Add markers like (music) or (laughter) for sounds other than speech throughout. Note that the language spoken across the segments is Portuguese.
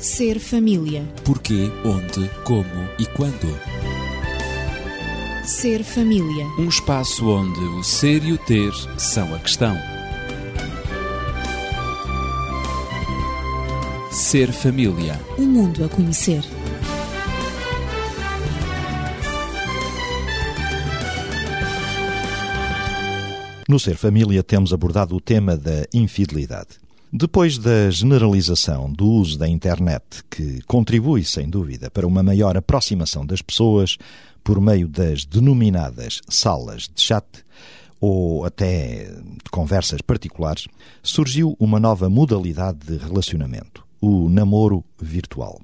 Ser família. Porquê, onde, como e quando. Ser família. Um espaço onde o ser e o ter são a questão. Ser família. Um mundo a conhecer. No Ser Família temos abordado o tema da infidelidade. Depois da generalização do uso da internet, que contribui, sem dúvida, para uma maior aproximação das pessoas por meio das denominadas salas de chat ou até de conversas particulares, surgiu uma nova modalidade de relacionamento, o namoro virtual.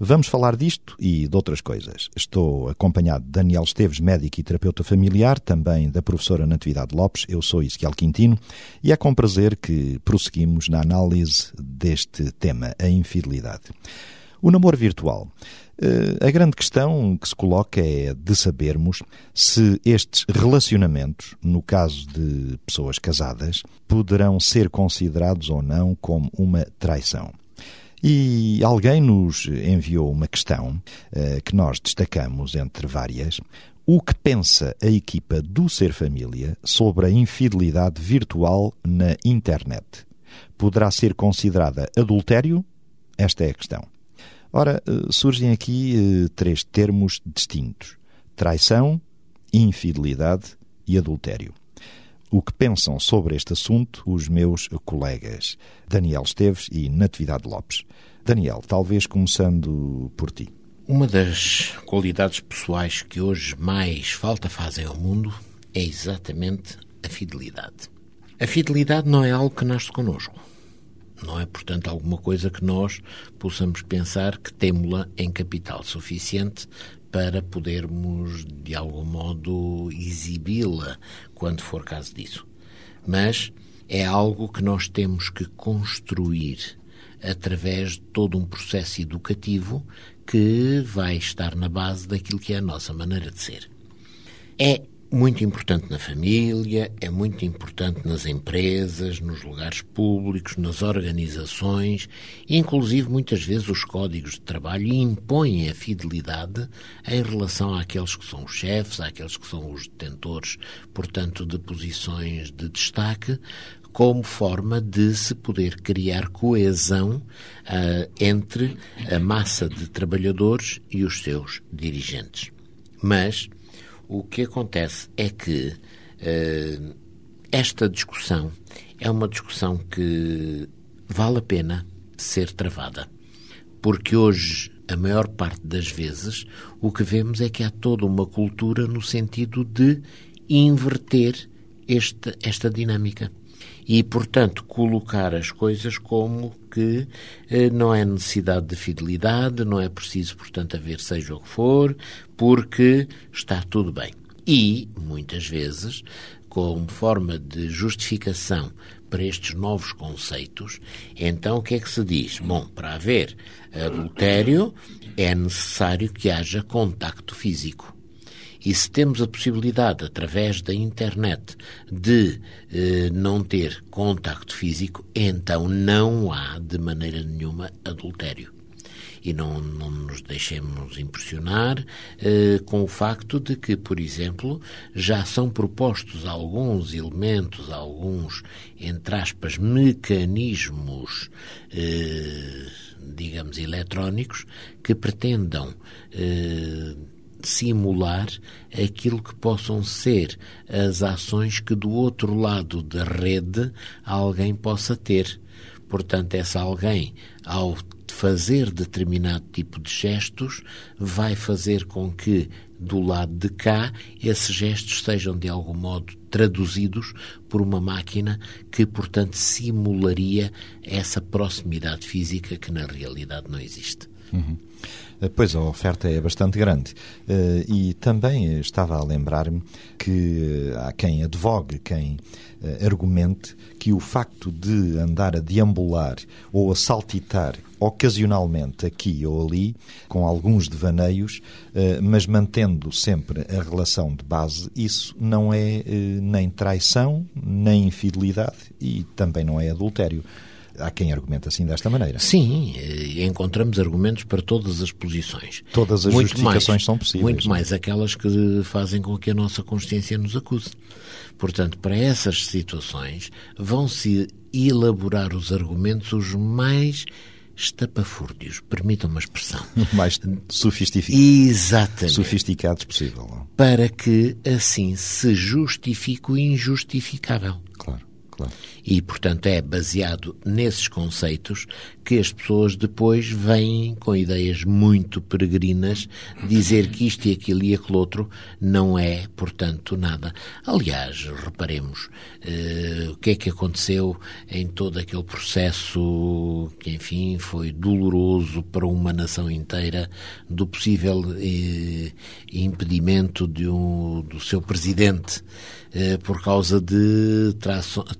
Vamos falar disto e de outras coisas. Estou acompanhado de Daniel Esteves, médico e terapeuta familiar, também da professora Natividade Lopes. Eu sou Ezequiel Quintino e é com prazer que prosseguimos na análise deste tema, a infidelidade. O namoro virtual. A grande questão que se coloca é de sabermos se estes relacionamentos, no caso de pessoas casadas, poderão ser considerados ou não como uma traição. E alguém nos enviou uma questão uh, que nós destacamos entre várias. O que pensa a equipa do Ser Família sobre a infidelidade virtual na internet? Poderá ser considerada adultério? Esta é a questão. Ora, uh, surgem aqui uh, três termos distintos: traição, infidelidade e adultério o que pensam sobre este assunto os meus colegas Daniel Esteves e Natividade Lopes. Daniel, talvez começando por ti. Uma das qualidades pessoais que hoje mais falta fazem ao mundo é exatamente a fidelidade. A fidelidade não é algo que nasce connosco. Não é, portanto, alguma coisa que nós possamos pensar que temos-la em capital suficiente para podermos, de algum modo, exibi-la quando for caso disso. Mas é algo que nós temos que construir através de todo um processo educativo que vai estar na base daquilo que é a nossa maneira de ser. É muito importante na família, é muito importante nas empresas, nos lugares públicos, nas organizações, inclusive muitas vezes os códigos de trabalho impõem a fidelidade em relação àqueles que são os chefes, àqueles que são os detentores, portanto, de posições de destaque, como forma de se poder criar coesão uh, entre a massa de trabalhadores e os seus dirigentes. Mas o que acontece é que uh, esta discussão é uma discussão que vale a pena ser travada. Porque hoje, a maior parte das vezes, o que vemos é que há toda uma cultura no sentido de inverter esta, esta dinâmica e, portanto, colocar as coisas como que eh, não é necessidade de fidelidade, não é preciso, portanto, haver seja o que for, porque está tudo bem. E, muitas vezes, como forma de justificação para estes novos conceitos, então o que é que se diz? Bom, para haver adultério é necessário que haja contacto físico. E se temos a possibilidade, através da internet, de eh, não ter contacto físico, então não há, de maneira nenhuma, adultério. E não, não nos deixemos impressionar eh, com o facto de que, por exemplo, já são propostos alguns elementos, alguns, entre aspas, mecanismos, eh, digamos, eletrónicos, que pretendam eh, simular aquilo que possam ser as ações que do outro lado da rede alguém possa ter. Portanto, essa alguém, ao fazer determinado tipo de gestos, vai fazer com que do lado de cá esses gestos sejam de algum modo traduzidos por uma máquina que, portanto, simularia essa proximidade física que na realidade não existe. Uhum. Eh, pois a oferta é bastante grande. Eh, e também estava a lembrar-me que há quem advogue, quem eh, argumente que o facto de andar a deambular ou a saltitar ocasionalmente aqui ou ali, com alguns devaneios, mas mantendo sempre a relação de base, isso não é nem traição, nem infidelidade e também não é adultério. Há quem argumente assim desta maneira. Sim, eh, encontramos argumentos para todas as posições. Todas as Muito justificações mais, são possíveis. Muito mais aquelas que fazem com que a nossa consciência nos acuse. Portanto, para essas situações, vão-se elaborar os argumentos os mais estapafúrdios, permitam uma expressão. (laughs) Mais sofistic... Exatamente. sofisticados possível. é? Para que assim se justifique o injustificável. Claro, claro. E, portanto, é baseado nesses conceitos que as pessoas depois vêm com ideias muito peregrinas dizer que isto e aquilo e aquele outro não é, portanto, nada. Aliás, reparemos eh, o que é que aconteceu em todo aquele processo que, enfim, foi doloroso para uma nação inteira do possível eh, impedimento de um, do seu presidente eh, por causa de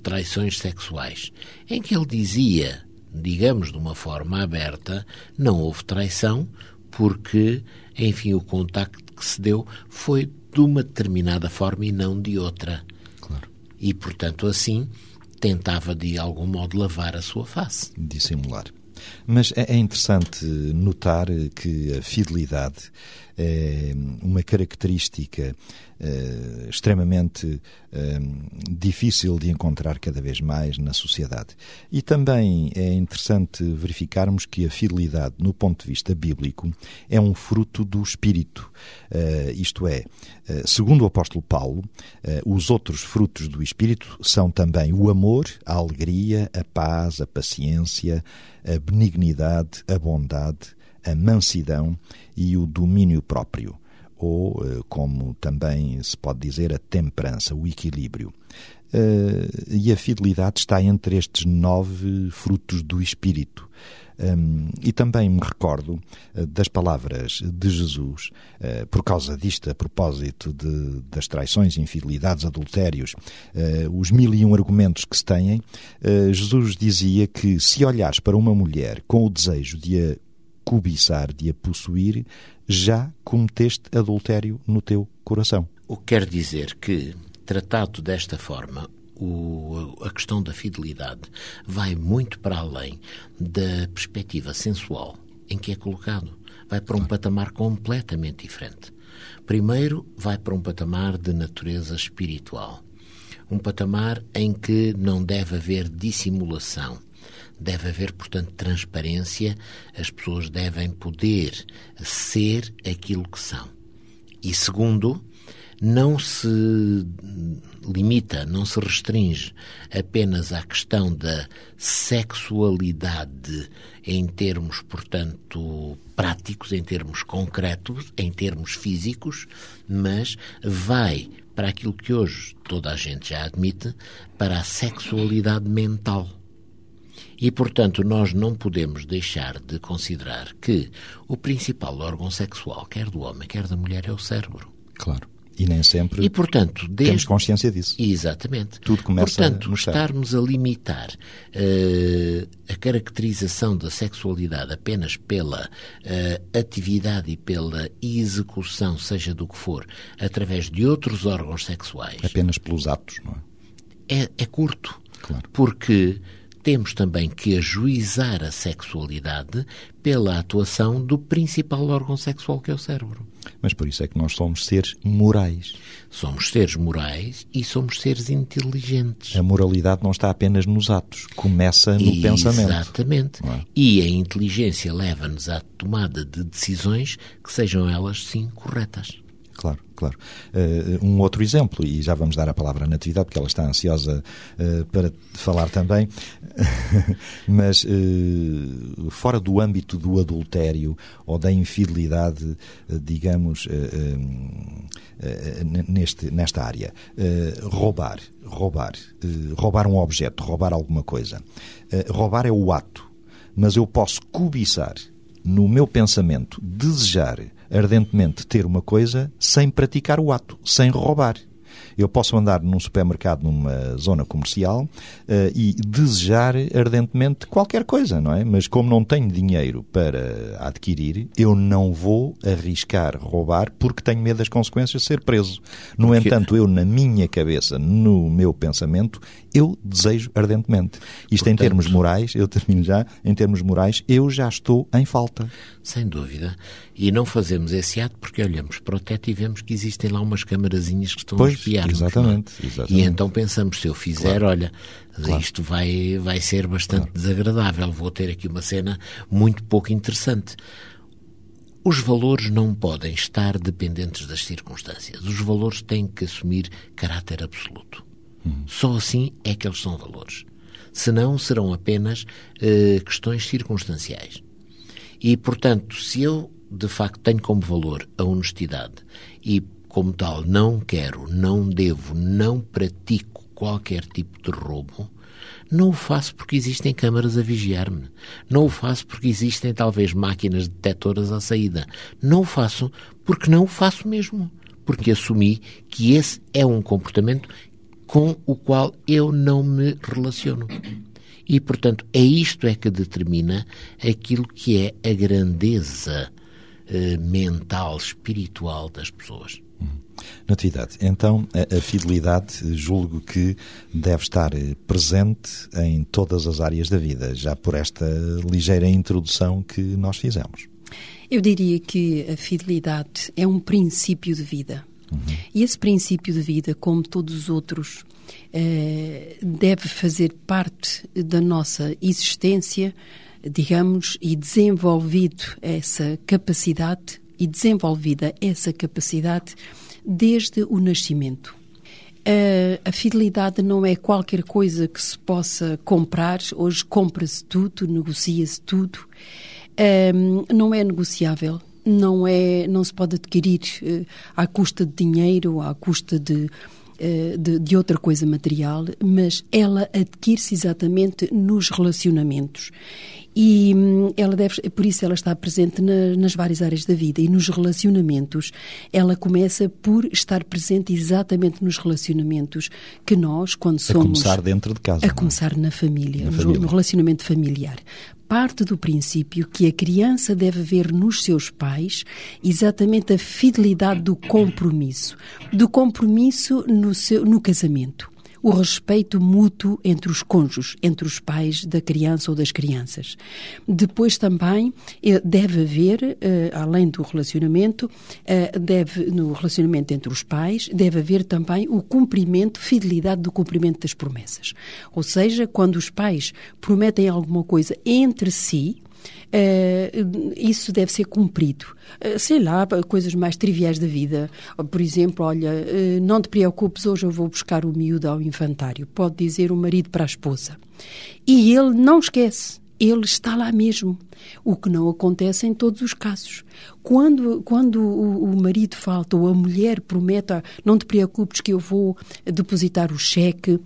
traições sexuais, em que ele dizia, digamos de uma forma aberta, não houve traição, porque, enfim, o contacto que se deu foi de uma determinada forma e não de outra. Claro. E, portanto, assim, tentava de algum modo lavar a sua face. dissimular. Mas é é interessante notar que a fidelidade uma característica eh, extremamente eh, difícil de encontrar cada vez mais na sociedade. E também é interessante verificarmos que a fidelidade, no ponto de vista bíblico, é um fruto do Espírito. Isto é, segundo o apóstolo Paulo, os outros frutos do Espírito são também o amor, a alegria, a paz, a paciência, a benignidade, a bondade, a mansidão e o domínio próprio, ou, eh, como também se pode dizer, a temperança, o equilíbrio. Eh, E a fidelidade está entre estes nove frutos do Espírito. Hum, e também me recordo eh, das palavras de Jesus, eh, por causa disto, a propósito de, das traições, infidelidades, adultérios, eh, os mil e um argumentos que se têm, Jesus dizia que se olhares para uma mulher com o desejo de a cobiçar, de a possuir, já cometeste adultério no teu coração. O que quer dizer que, tratado desta forma, o- a questão da fidelidade vai muito para além da perspectiva sensual em que é colocado. Vai para um patamar completamente diferente. Primeiro, vai para um patamar de natureza espiritual. Um patamar em que não deve haver dissimulação. Deve haver, portanto, transparência. As pessoas devem poder ser aquilo que são. E segundo, não se limita, não se restringe apenas à questão da sexualidade em termos, portanto, práticos, em termos concretos, em termos físicos, mas vai para aquilo que hoje toda a gente já admite, para a sexualidade mental. E, portanto, nós não podemos deixar de considerar que o principal órgão sexual, quer do homem, quer da mulher, é o cérebro. Claro. E nem sempre E, portanto, desde... temos consciência disso. Exatamente. Tudo começa Portanto, estarmos a limitar eh, a caracterização da sexualidade apenas pela eh, atividade e pela execução, seja do que for, através de outros órgãos sexuais, Apenas pelos atos, não é? é, é curto. Claro. Porque temos também que ajuizar a sexualidade pela atuação do principal órgão sexual, que é o cérebro. Mas por isso é que nós somos seres morais. Somos seres morais e somos seres inteligentes. A moralidade não está apenas nos atos, começa no pensamento. Exatamente. É? E a inteligência leva-nos à tomada de decisões que sejam elas, sim, corretas. Claro, claro. Uh, um outro exemplo, e já vamos dar a palavra à Natividade, porque ela está ansiosa uh, para falar também, (laughs) mas uh, fora do âmbito do adultério ou da infidelidade, digamos, neste, nesta área, roubar, roubar, roubar um objeto, roubar alguma coisa. roubar é o ato, mas eu posso cobiçar no meu pensamento, desejar ardentemente ter uma coisa sem praticar o ato, sem roubar. Eu posso andar num supermercado, numa zona comercial uh, e desejar ardentemente qualquer coisa, não é? Mas como não tenho dinheiro para adquirir, eu não vou arriscar roubar porque tenho medo das consequências de ser preso. No porque... entanto, eu, na minha cabeça, no meu pensamento, eu desejo ardentemente. Isto Portanto, em termos morais, eu termino já, em termos morais, eu já estou em falta. Sem dúvida. E não fazemos esse ato porque olhamos para o teto e vemos que existem lá umas camarazinhas que estão pois, a espiar. Exatamente, é? exatamente. E então pensamos, se eu fizer, claro. olha, claro. isto vai, vai ser bastante claro. desagradável, vou ter aqui uma cena muito pouco interessante. Os valores não podem estar dependentes das circunstâncias. Os valores têm que assumir caráter absoluto. Só assim é que eles são valores. Senão serão apenas eh, questões circunstanciais. E, portanto, se eu de facto tenho como valor a honestidade e, como tal, não quero, não devo, não pratico qualquer tipo de roubo, não o faço porque existem câmaras a vigiar-me. Não o faço porque existem talvez máquinas detectoras à saída. Não o faço porque não o faço mesmo. Porque assumi que esse é um comportamento com o qual eu não me relaciono. E, portanto, é isto é que determina aquilo que é a grandeza eh, mental, espiritual das pessoas. Natividade, então a, a, fidelidade julgo que deve estar eh, presente em todas as áreas da vida, já por esta ligeira introdução que nós fizemos. Eu diria que a fidelidade é um princípio de vida. Uhum. E esse princípio de vida, como todos os outros, eh, deve fazer parte da nossa existência, digamos, e desenvolvido essa capacidade e desenvolvida essa capacidade desde o nascimento. A, a fidelidade não é qualquer coisa que se possa comprar. Hoje compra-se tudo, negocia-se tudo. Um, não é negociável não é não se pode adquirir uh, à custa de dinheiro, à custa de, uh, de, de, outra coisa material, mas ela adquire-se exatamente nos relacionamentos. E hum, ela deve, por isso ela está presente na, nas várias áreas da vida e nos relacionamentos. Ela começa por estar presente exatamente nos relacionamentos que nós, quando somos. A começar dentro de casa. A é? começar na família, na família. no relacionamento familiar parte do princípio que a criança deve ver nos seus pais exatamente a fidelidade do compromisso, do compromisso no, seu, no casamento o respeito mútuo entre os cônjuges, entre os pais da criança ou das crianças. Depois também eh, deve haver, eh, além do relacionamento, eh, deve, no relacionamento entre os pais, deve haver também o cumprimento, fidelidade do cumprimento das promessas. Ou seja, quando os pais prometem alguma coisa entre si, Uh, isso deve ser cumprido. Uh, sei lá, coisas mais triviais da vida. Por exemplo, olha, uh, não te preocupes, hoje eu vou buscar o miúdo ao infantário. Pode dizer o marido para a esposa. E ele não esquece. Ele está lá mesmo. O que não acontece em todos os casos. Quando, quando o, o marido falta ou a mulher promete, ah, não te preocupes que eu vou depositar o cheque,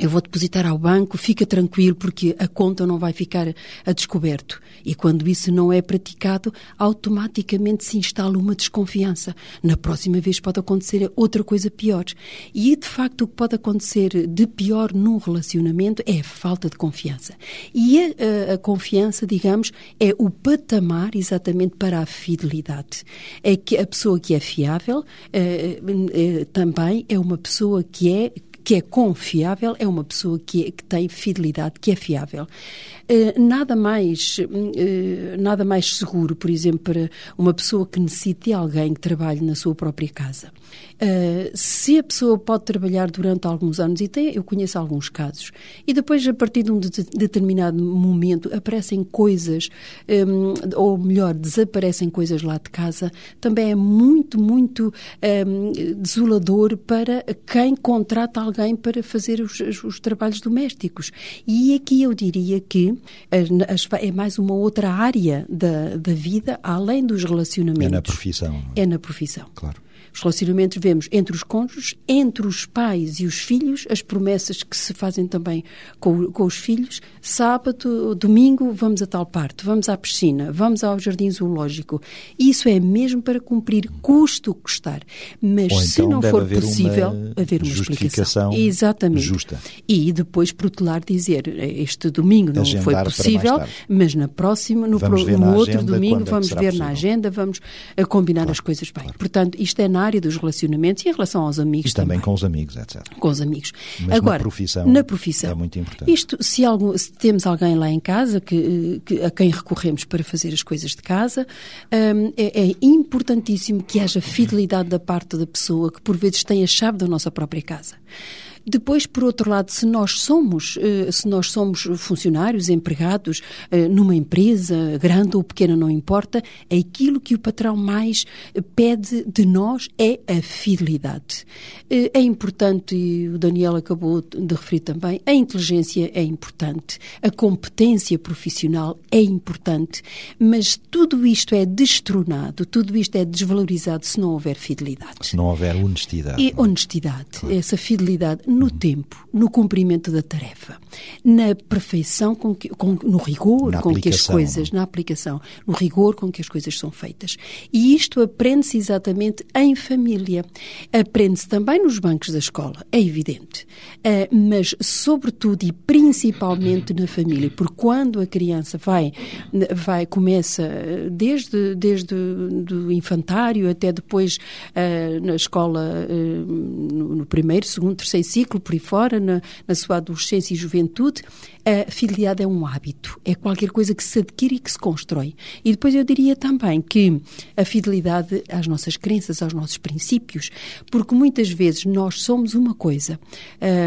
eu vou depositar ao banco, fica tranquilo porque a conta não vai ficar a descoberto. E quando isso não é praticado, automaticamente se instala uma desconfiança. Na próxima vez pode acontecer outra coisa pior. E de facto o que pode acontecer de pior num relacionamento é a falta de confiança. E a, a, a confiança, digamos, é o patamar exatamente para a fidelidade. É que a pessoa que é fiável é, é, também é uma pessoa que é que é confiável é uma pessoa que, é, que tem fidelidade, que é fiável. Uh, nada mais uh, nada mais seguro, por exemplo, para uma pessoa que necessite alguém que trabalhe na sua própria casa. Uh, se a pessoa pode trabalhar durante alguns anos, e tem, eu conheço alguns casos, e depois, a partir de um de determinado momento, aparecem coisas, um, ou melhor, desaparecem coisas lá de casa, também é muito, muito um, desolador para quem contrata alguém para fazer os, os trabalhos domésticos. E aqui eu diria que é mais uma outra área da, da vida, além dos relacionamentos. É na profissão. É? é na profissão. Claro. Os relacionamentos vemos entre os cônjuges, entre os pais e os filhos, as promessas que se fazem também com, com os filhos. Sábado, domingo, vamos a tal parte, vamos à piscina, vamos ao jardim zoológico. Isso é mesmo para cumprir, custo o custar. Mas Ou se então não for haver possível, uma haver uma explicação. Exatamente. justa. E depois protelar, dizer, este domingo não Agendar foi possível, mas na próxima, no, pro- no outro domingo, é que vamos ver na agenda, vamos a combinar as coisas bem. Portanto, isto é na área dos relacionamentos e em relação aos amigos E também com os amigos, etc. com os amigos. Mas na Agora, profissão na profissão, é muito importante. Isto, se, algum- se temos alguém lá em casa que, que- a quem recorremos para fazer as coisas de casa, hum, é, é importantíssimo que haja fidelidade da parte da pessoa que por vezes tem a chave da nossa própria casa. Depois, por outro lado, se nós somos, eh, se nós somos funcionários, empregados eh, numa empresa, grande ou pequena, não importa, aquilo que o patrão mais pede de nós é a fidelidade. Eh, É importante, e o Daniel acabou de referir também, a inteligência é importante, a competência profissional é importante, mas tudo isto é destronado, tudo isto é desvalorizado se não houver fidelidade. Se não houver honestidade. E honestidade, essa fidelidade no tempo, no cumprimento da tarefa, na perfeição, com que, com- no rigor Na com que as coisas, na aplicação, no rigor com que as coisas são feitas. E isto aprende-se exatamente em família. Aprende-se também nos bancos da escola, é evidente. Ah, mas, sobretudo e principalmente na família, porque quando a criança vai, vai começa desde, desde do infantário até depois ah, na escola, eh, no, no primeiro, segundo, terceiro ciclo, por aí fora, na, na sua adolescência e juventude, a fidelidade é um hábito, é qualquer coisa que se adquire e que se constrói. E depois eu diria também que a fidelidade às nossas crenças, aos nossos princípios, porque muitas vezes nós somos uma coisa,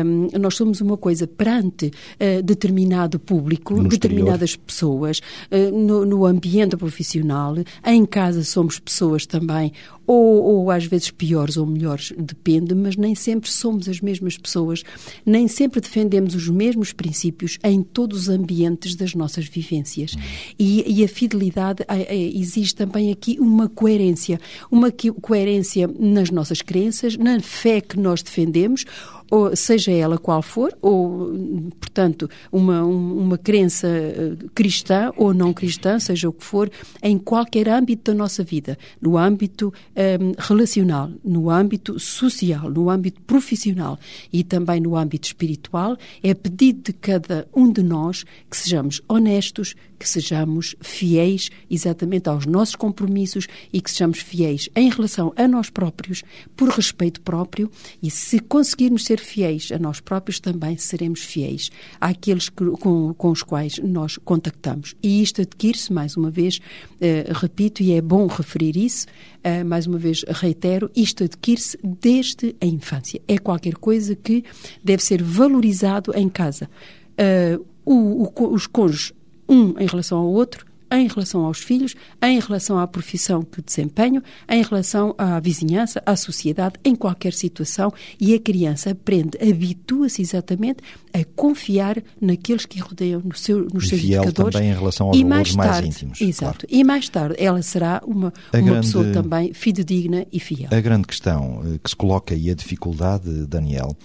hum, nós somos uma coisa perante ah, determinado público, No exterior. determinadas pessoas, ah, no, no ambiente profissional, em casa somos pessoas também, ou, ou às vezes piores ou melhores, depende, mas nem sempre somos as mesmas pessoas, nem sempre defendemos os mesmos princípios em todos os ambientes das nossas vivências. E, e a fidelidade, ah, ah, existe também aqui uma coerência, uma coerência nas nossas crenças, na fé que nós defendemos, ou seja ela qual for, ou, portanto, uma, um- uma crença eh, cristã ou não cristã, seja o que for, em qualquer âmbito da nossa vida, no âmbito eh, relacional, no âmbito social, no âmbito profissional e também no âmbito espiritual, é pedido de cada um de nós que sejamos honestos, que sejamos fiéis exatamente aos nossos compromissos e que sejamos fiéis em relação a nós próprios, por respeito próprio, e se conseguirmos ser fiéis a nós próprios, também seremos fiéis àqueles que- com, com os quais nós contactamos. E isto adquire-se, mais uma vez, eh, repito, e é bom referir isso, eh, mais uma vez reitero, isto adquire-se desde a infância. É qualquer coisa que deve ser valorizado em casa. Eh, o- o os cônjuges um em relação ao outro, em relação aos filhos, em relação à profissão que desempenham, em relação à vizinhança, à sociedade, em qualquer situação. E a criança aprende, habitua-se exatamente a confiar naqueles que rodeiam, no seu, nos E seus fiel indicadores. também em relação aos e valores mais mais tarde, íntimos, Exato. E mais tarde ela será uma, A uma grande- pessoa também fidedigna e fiel. A grande questão eh, que se coloca e a dificuldade, Daniel,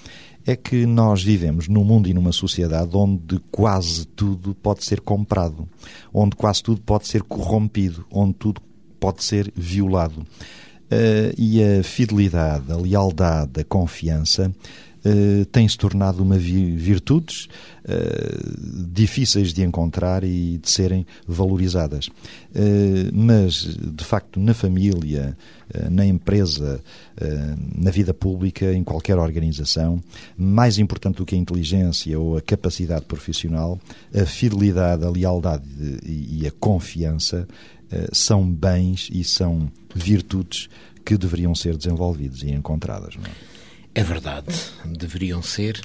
é que nós vivemos num mundo e numa sociedade onde quase tudo pode ser comprado, onde quase tudo pode ser corrompido, onde tudo pode ser violado. Eh, e a fidelidade, a lealdade, a confiança eh, têm-se tornado uma vi virtudes eh, difíceis de encontrar e de serem valorizadas. Eh, mas, de facto, na família, na empresa, na vida pública, em qualquer organização, mais importante do que a inteligência ou a capacidade profissional, a fidelidade, a lealdade e a confiança são bens e são virtudes que deveriam ser desenvolvidos e encontradas. Não é? É verdade, deveriam ser,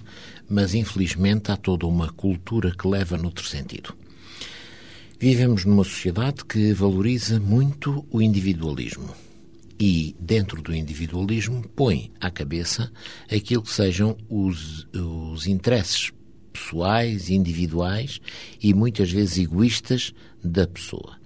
mas infelizmente há toda uma cultura que leva noutro sentido. Vivemos numa sociedade que valoriza muito o individualismo e, dentro do individualismo, põe à cabeça aquilo que sejam os, os interesses pessoais, individuais e muitas vezes egoístas da pessoa.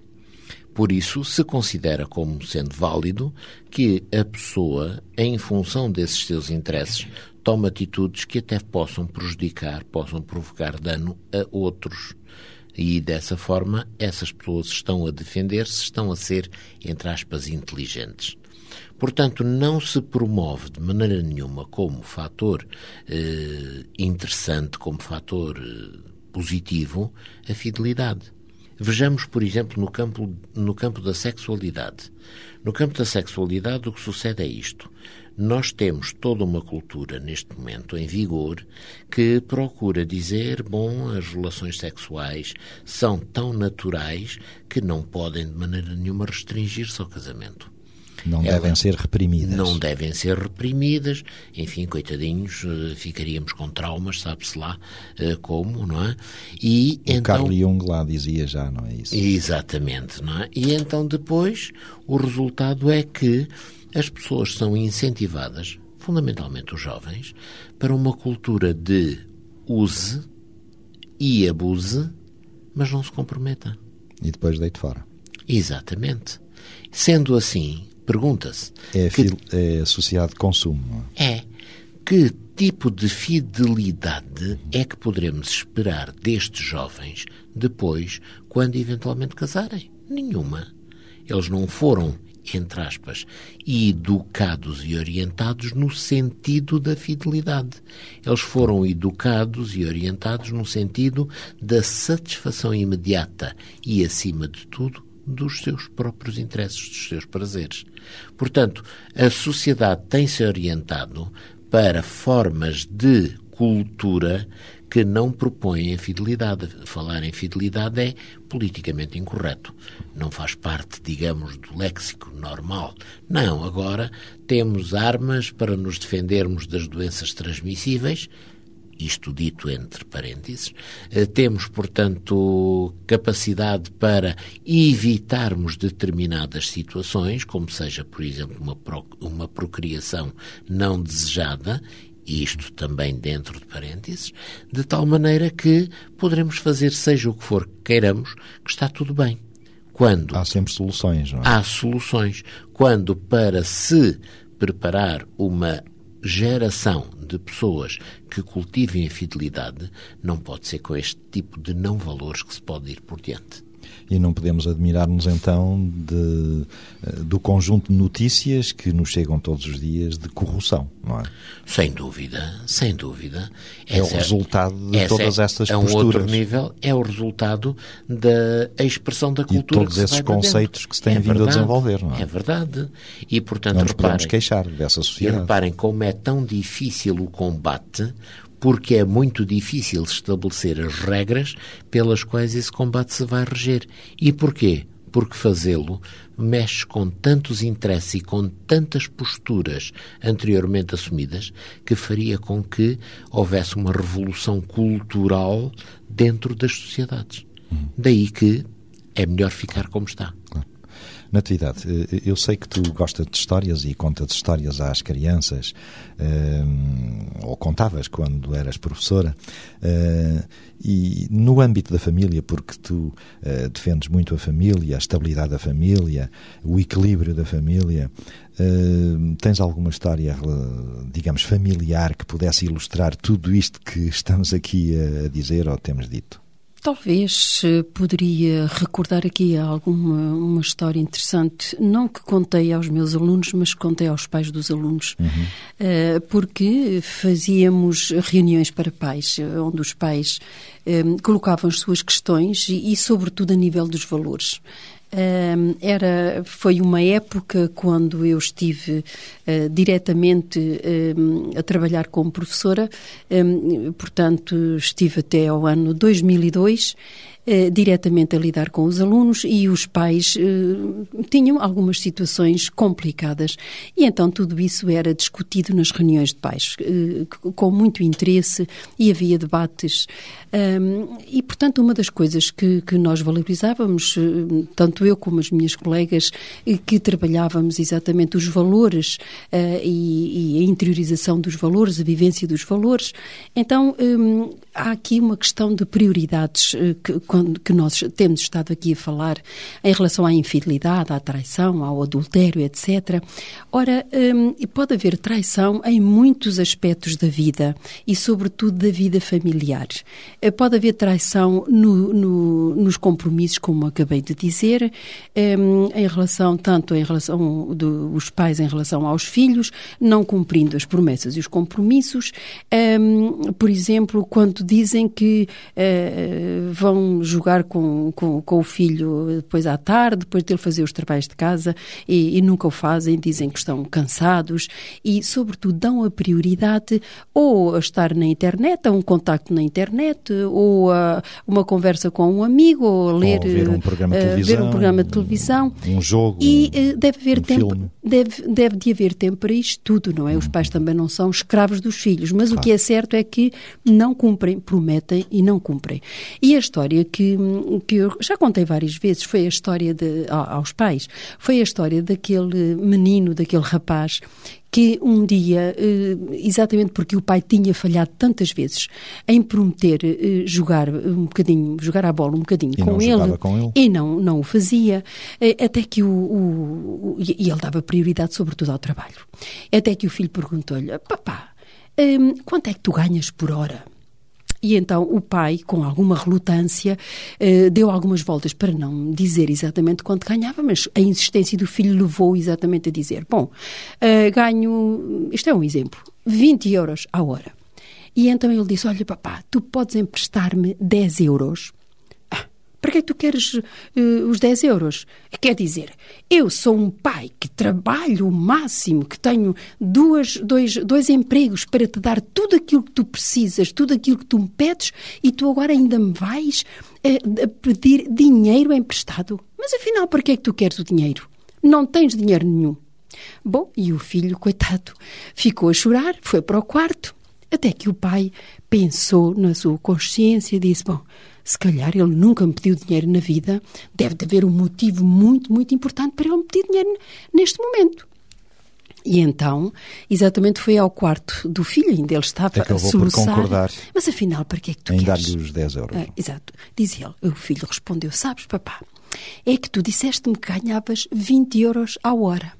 Por isso, se considera como sendo válido que a pessoa, em função desses seus interesses, tome atitudes que até possam prejudicar, possam provocar dano a outros. E dessa forma, essas pessoas estão a defender-se, estão a ser, entre aspas, inteligentes. Portanto, não se promove de maneira nenhuma como fator eh, interessante, como fator eh, positivo, a fidelidade. Vejamos, por exemplo, no campo, no campo da sexualidade. No campo da sexualidade, o que sucede é isto. Nós temos toda uma cultura neste momento em vigor que procura dizer, bom, as relações sexuais são tão naturais que não podem de maneira nenhuma restringir-se ao casamento. Não Ela, devem ser reprimidas. Não devem ser reprimidas. Enfim, coitadinhos, eh, ficaríamos com traumas, sabe-se lá eh, como, não é? E o então, Carl Jung lá dizia já, não é isso? Exatamente, não é? E então depois o resultado é que as pessoas são incentivadas, fundamentalmente os jovens, para uma cultura de use e abuse, mas não se comprometa. E depois deite fora. Exatamente. Sendo assim, pergunta-se. É, que, é a sociedade de consumo. É? é. Que tipo de fidelidade é que poderemos esperar destes jovens depois, quando eventualmente casarem? Nenhuma. Eles não foram entre aspas, educados e orientados no sentido da fidelidade. Eles foram educados e orientados no sentido da satisfação imediata e, acima de tudo, dos seus próprios interesses, dos seus prazeres. Portanto, a sociedade tem-se orientado para formas de cultura que não propõem a fidelidade. Falar em fidelidade é politicamente incorreto. Não faz parte, digamos, do léxico normal. Não, agora temos armas para nos defendermos das doenças transmissíveis isto dito entre parênteses, eh, temos, portanto, capacidade para evitarmos determinadas situações, como seja, por exemplo, uma, uma procriação não desejada, isto também dentro de parênteses, de tal maneira que poderemos fazer seja o que for que queiramos, que está tudo bem. Quando há sempre soluções, não é? Há soluções. Quando para se preparar uma geração de pessoas que cultivem a fidelidade, não pode ser com este tipo de não valores que se pode ir por diante e não podemos admirar-nos então de, eh, do conjunto de notícias que nos chegam todos os dias de corrupção, não é? Sem dúvida, sem dúvida. É o resultado de todas é, essas é posturas. É um outro nível, é o resultado da expressão da cultura. E todos esses conceitos que se têm é vindo verdade, a desenvolver, não é? É verdade. E, portanto, não nos reparem, podemos queixar dessa sociedade. E reparem como é tão difícil o combate porque é muito difícil estabelecer as regras pelas quais esse combate se vai reger. E porquê? Porque fazê-lo mexe com tantos interesses e com tantas posturas anteriormente assumidas que faria com que houvesse uma revolução cultural dentro das sociedades. Hum. Daí que é melhor ficar como está. Claro. Natividade, eh, eu sei que tu gostas de histórias e contas histórias às crianças, eh, ou contavas quando eras professora, eh, e no âmbito da família, porque tu defendes muito a família, a estabilidade da família, o equilíbrio da família, tens alguma história, digamos, familiar que pudesse ilustrar tudo isto que (laughs) estamos aqui a dizer ou temos dito? Talvez eh, poderia recordar aqui alguma uma história interessante, não que contei aos meus alunos, mas que contei aos pais dos alunos, uhum. uh, porque fazíamos reuniões para pais, eh, onde os pais colocavam as suas questões e, e, sobretudo, a nível dos valores era, foi uma época quando eu estive uh, diretamente a trabalhar como professora, um, portanto, estive até ao ano 2002 eh, diretamente a lidar com os alunos e os pais eh, tinham algumas situações complicadas. E então tudo isso era discutido nas reuniões de pais, eh, com muito interesse e havia debates. Um, e, portanto, uma das coisas que, que nós valorizávamos, eh, tanto eu como as minhas colegas, eh, que trabalhávamos exatamente os valores uh, e, e, a interiorização dos valores, a vivência dos valores. Então, um, há aqui uma questão de prioridades uh, que, quando, que nós temos estado aqui a falar em relação à infidelidade, à traição, ao adultério, etc. Ora, hum, pode haver traição em muitos aspectos da vida e, sobretudo, da vida familiar. Eh, pode haver traição no, no, nos compromissos, como acabei de dizer, hum, em relação, tanto em relação dos pais em relação aos filhos, não cumprindo as promessas e os compromissos. Um, por exemplo, quando dizem que uh, vão jogar com, com, com, o filho depois à tarde, depois dele fazer os trabalhos de casa e, e, nunca o fazem, dizem que estão cansados e, sobretudo, dão a prioridade ou a estar na internet, a um contacto na internet, ou a uma conversa com um amigo, ou a ler, ou ver um programa de televisão, ver um, programa de televisão. um jogo. E uh, deve haver um tempo, filme. deve, deve de haver tempo para isto tudo, não é? Os pais também não são escravos dos filhos, mas claro. o que é certo é que não cumprem, prometem e não cumprem. E a história que, que eu já contei várias vezes foi a história de, aos pais, foi a história daquele menino, daquele rapaz que um dia, eh, exatamente porque o pai tinha falhado tantas vezes em prometer eh, jogar um bocadinho, jogar a bola um bocadinho com ele, com, ele, e não, não o fazia, eh, até que o, o, e ele dava prioridade sobretudo ao trabalho. Até que o filho perguntou-lhe, papá, quanto é que tu ganhas por hora? E então o pai, com alguma relutância, eh, deu algumas voltas para não dizer exatamente quanto ganhava, mas a insistência do filho levou exatamente a dizer: Bom, eh, ganho, isto é um exemplo, 20 euros à hora. E então ele disse: Olha, papá, tu podes emprestar-me 10 euros para que é que tu queres uh, os 10 euros? Quer dizer, eu sou um pai que trabalho o máximo, que tenho duas, dois, dois empregos para te dar tudo aquilo que tu precisas, tudo aquilo que tu me pedes, e tu agora ainda me vais uh, pedir dinheiro emprestado. Mas afinal, para que é que tu queres o dinheiro? Não tens dinheiro nenhum. Bom, e o filho, coitado, ficou a chorar, foi para o quarto, até que o pai pensou na sua consciência e disse: Bom, se calhar ele nunca me pediu dinheiro na vida, deve de haver um motivo muito, muito importante para ele me pedir dinheiro neste momento. E então, exatamente foi ao quarto do filho, ainda ele estava Acabou a soluçar. Por concordar Mas afinal, para que é que tu em queres? dar-lhe os 10 euros. Ah, exato. Diz ele, o filho respondeu, sabes papá, é que tu disseste-me que ganhavas 20 euros à hora.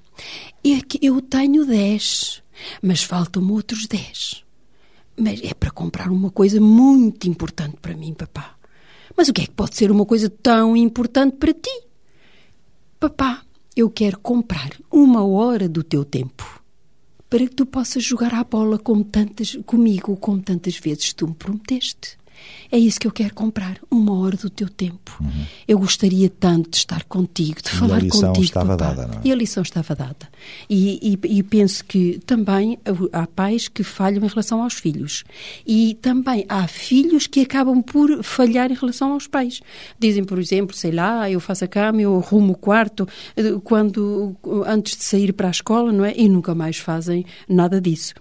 É que eu tenho 10, mas faltam-me outros 10. Mas é para comprar uma coisa muito importante para mim, papá. Mas o que é que pode ser uma coisa tão importante para ti? Papá, eu quero comprar uma hora do teu tempo para que tu possas jogar à bola como tantas, comigo, como tantas vezes tu me prometeste. É isso que eu quero comprar, uma hora do teu tempo. Uhum. Eu gostaria tanto de estar contigo, de e falar contigo. a lição estava papá. dada, não é? E a lição estava dada. E, e, e, penso que também há pais que falham em relação aos filhos. E também há filhos que acabam por falhar em relação aos pais. Dizem, por exemplo, sei lá, eu faço a cama, eu arrumo o quarto eh, quando, antes de sair para a escola, não é? E nunca mais fazem nada disso.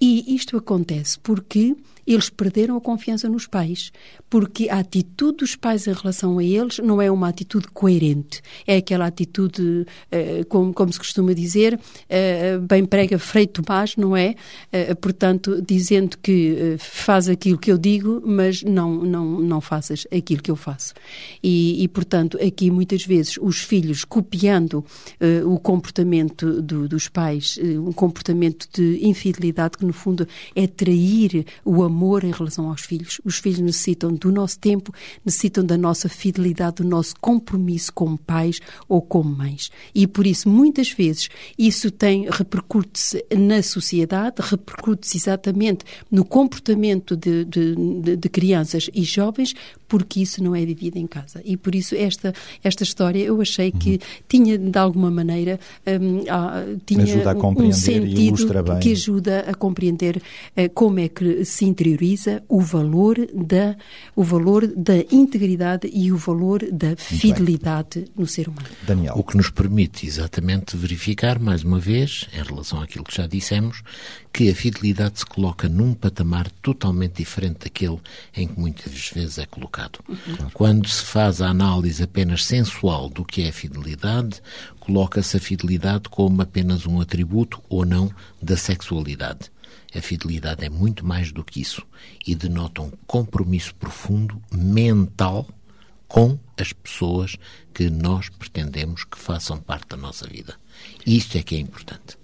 E isto acontece porque eles perderam a confiança nos pais, porque a atitude dos pais em relação a eles não é uma atitude coerente. É aquela atitude, eh, como, se costuma dizer, eh, bem prega Frei Tomás, não é? Eh, portanto, dizendo que faz aquilo que eu digo, mas não, não, não faças aquilo que eu faço. E, e portanto, aqui muitas vezes os filhos copiando o comportamento do, dos pais, um comportamento de infidelidade que, no fundo, é trair o amor amor em relação aos filhos. Os filhos necessitam do nosso tempo, necessitam da nossa fidelidade, do nosso compromisso como pais ou como mães. E por isso, muitas vezes, isso tem repercute-se na sociedade, repercute-se exatamente no comportamento de, de, de, de crianças e jovens, porque isso não é vivido em casa. E por isso esta, esta história eu achei que uhum. tinha, de alguma maneira, um, ah, tinha um sentido que ajuda a compreender uh, como é que se interioriza o valor da, o valor da integridade e o valor da fidelidade no ser humano. Daniel. O que nos permite exatamente verificar, mais uma vez, em relação àquilo que já dissemos, que a fidelidade se coloca num patamar totalmente diferente daquele em que muitas vezes é colocado. Uhum. Quando se faz a análise apenas sensual do que é a fidelidade, coloca-se a fidelidade como apenas um atributo ou não da sexualidade. A fidelidade é muito mais do que isso e denota um compromisso profundo, mental, com as pessoas que nós pretendemos que façam parte da nossa vida. Isto é que é importante.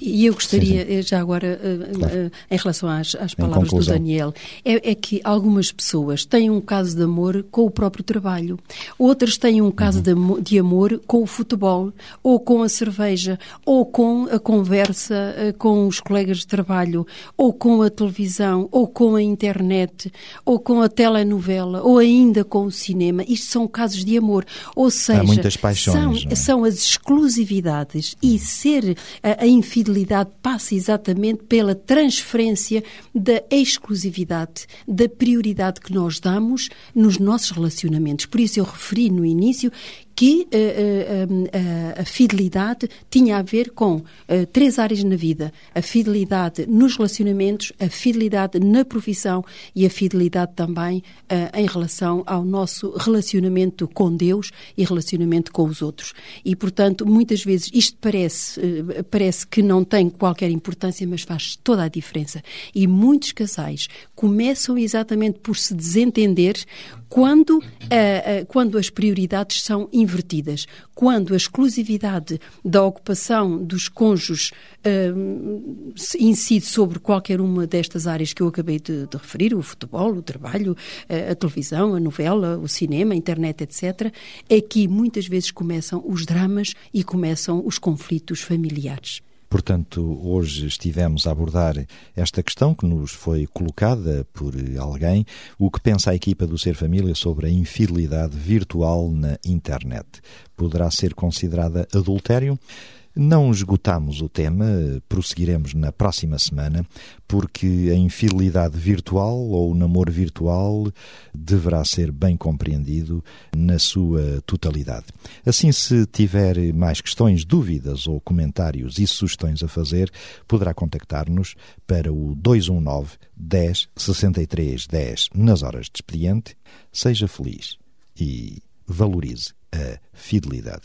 E eu gostaria, sim, sim. Eh, já agora, eh, claro. Eh, em relação às, às palavras do Daniel, é, é, que algumas pessoas têm um caso de amor com o próprio trabalho, outras têm um caso uhum. de, amor com o futebol, ou com a cerveja, ou com a conversa com os colegas de trabalho, ou com a televisão, ou com a internet, ou com a telenovela, ou ainda com o cinema. Isto são casos de amor. Ou seja, são, é? são, as exclusividades e ser a, a infidelidade passa exatamente pela transferência da exclusividade, da prioridade que nós damos nos nossos relacionamentos. Por isso eu referi no início que uh, uh, a fidelidade tinha a ver com três áreas na vida: a fidelidade nos relacionamentos, a fidelidade na profissão e a fidelidade também em relação ao nosso relacionamento com Deus e relacionamento com os outros. E, portanto, muitas vezes isto parece, parece que não tem qualquer importância, mas faz toda a diferença. E muitos casais começam exatamente por se desentender quando, uh, uh, quando as prioridades são invertidas, quando a exclusividade da ocupação dos cônjuges uh, incide sobre qualquer uma destas áreas que eu acabei de, de referir, o futebol, o trabalho, a televisão, a novela, o cinema, a internet, etc., aqui muitas vezes começam os dramas e começam os conflitos familiares. Portanto, hoje estivemos a abordar esta questão que nos foi colocada por alguém, o que pensa a equipa do Ser Família sobre a infidelidade virtual na internet. Poderá ser considerada adultério? Não esgotamos o tema, prosseguiremos na próxima semana, porque a infidelidade virtual ou o namoro virtual deverá ser bem compreendido na sua totalidade. Assim, se tiver mais questões, dúvidas ou comentários e sugestões a fazer, poderá contactar-nos para o 219 10 63 10 nas horas de expediente. Seja feliz e valorize a fidelidade.